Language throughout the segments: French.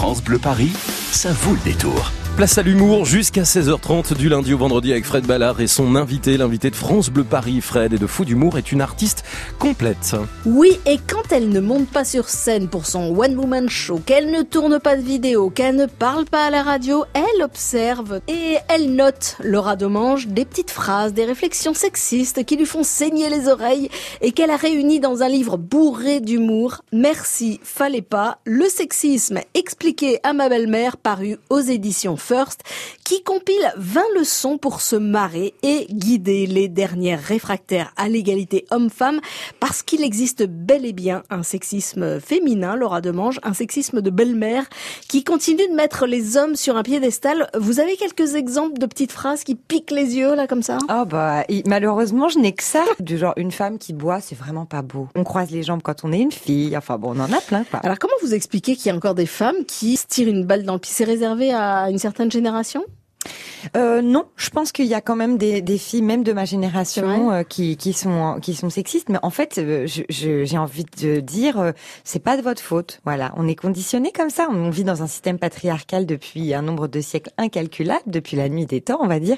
France Bleu Paris, ça vaut le détour. Place à l'humour jusqu'à 16h30 du lundi au vendredi avec Fred Ballard et son invité, l'invité de France Bleu Paris, Fred et de Fou d'humour, est une artiste complète. Oui, et quand elle ne monte pas sur scène pour son One Woman Show, qu'elle ne tourne pas de vidéo, qu'elle ne parle pas à la radio, elle observe et elle note Laura Domange des petites phrases, des réflexions sexistes qui lui font saigner les oreilles et qu'elle a réunies dans un livre bourré d'humour. Merci, fallait pas, le sexisme expliqué à ma belle-mère paru aux éditions First, qui compile 20 leçons pour se marrer et guider les dernières réfractaires à l'égalité homme-femme, parce qu'il existe bel et bien un sexisme féminin, Laura Demange, un sexisme de belle-mère, qui continue de mettre les hommes sur un piédestal. Vous avez quelques exemples de petites phrases qui piquent les yeux, là, comme ça? Oh bah, malheureusement, je n'ai que ça. Du genre, une femme qui boit, c'est vraiment pas beau. On croise les jambes quand on est une fille. Enfin bon, on en a plein, quoi. Alors comment vous expliquez qu'il y a encore des femmes qui se tirent une balle dans le pied? C'est réservé à une certaine génération euh, non, je pense qu'il y a quand même des, des, filles, même de ma génération, euh, qui, qui sont qui sont sexistes. Mais en fait, euh, j'ai envie de dire, euh, c'est pas de votre faute. Voilà, on est conditionné comme ça. On vit dans un système patriarcal depuis un nombre de siècles incalculable, depuis la nuit des temps, on va dire.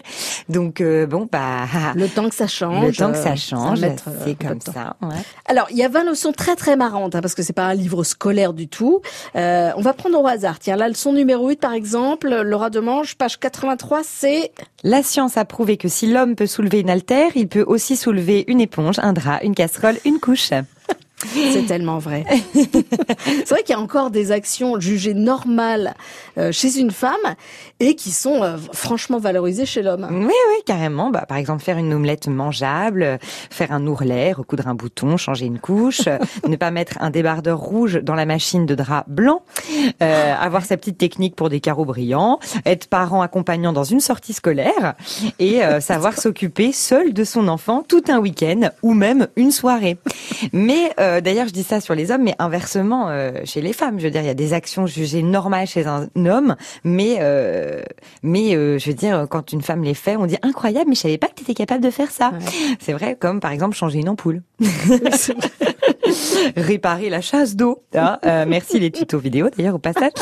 Donc bon, bah le temps que ça change, le temps que ça change, c'est comme ça. Ouais. Alors, il y a 20 leçons très très marrantes, hein, parce que c'est pas un livre scolaire du tout. on va prendre au hasard. Tiens, la leçon numéro 8, par exemple, Laura Demange, page 83 c'est La science a prouvé que si l'homme peut soulever une altère, il peut aussi soulever une éponge, un drap, une casserole, une couche. C'est tellement vrai. c'est vrai qu'il y a encore des actions jugées normales euh, chez une femme et qui sont euh, franchement valorisées chez l'homme. Oui, oui, carrément. Bah, par exemple, faire une omelette mangeable, faire un ourlet, recoudre un bouton, changer une couche, ne pas mettre un débardeur rouge dans la machine de drap blanc, euh, avoir sa petite technique pour des carreaux brillants, être parent accompagnant dans une sortie scolaire et savoir s'occuper seul de son enfant tout un week-end ou même une soirée. Mais euh, d'ailleurs, je dis ça sur les hommes, mais inversement euh, chez les femmes. Je veux dire, il y a des actions jugées normales chez un homme, mais euh, mais je veux dire, quand une femme les fait, on dit incroyable, mais je savais pas que tu étais capable de faire ça. C'est vrai, comme par exemple changer une ampoule. réparer la chasse d'eau. Hein merci les tutos vidéo d'ailleurs au passage.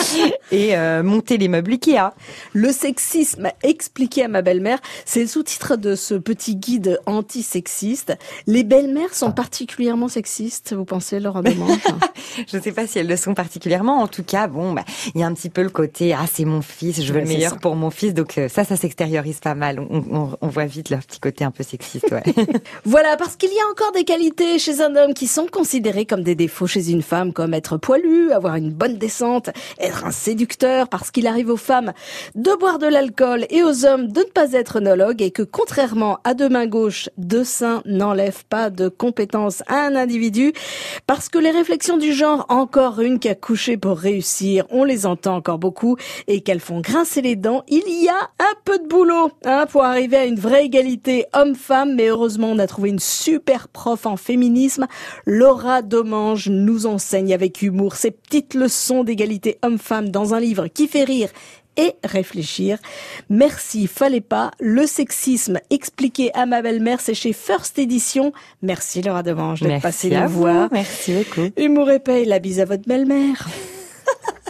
Et monter les meubles Ikea. Le sexisme expliqué à ma belle-mère, c'est le sous-titre de ce petit guide anti-sexiste. Les belles-mères sont particulièrement sexistes vous pensez, Laura Demange? Je ne sais pas si elles le sont particulièrement. En tout cas, bon, bah, il y a un petit peu le côté ah c'est mon fils, je veux le meilleur pour mon fils, donc euh, ça, ça s'extériorise pas mal. On, on, on, voit vite leur petit côté un peu sexiste. Ouais. voilà, parce qu'il y a encore des qualités chez un homme qui sont considérées comme des défauts chez une femme, comme être poilu, avoir une bonne descente, être un séducteur, parce qu'il arrive aux femmes de boire de l'alcool et aux hommes de ne pas être œnologue et que contrairement à deux mains gauches, deux seins n'enlèvent pas de compétences à un individu. Parce que les réflexions du genre, encore une qui a couché pour réussir, on les entend encore beaucoup et qu'elles font grincer les dents, il y a un peu de boulot hein, pour arriver à une vraie égalité homme-femme. Mais heureusement, on a trouvé une super prof en féminisme. Laura Domange nous enseigne avec humour ces petites leçons d'égalité homme-femme dans un livre qui fait rire et réfléchir. Merci, fallait pas. Le sexisme expliqué à ma belle-mère, c'est chez First Edition. Merci Laura Demange d'être passée nous voir. Merci beaucoup. Humour épais, la bise à votre belle-mère.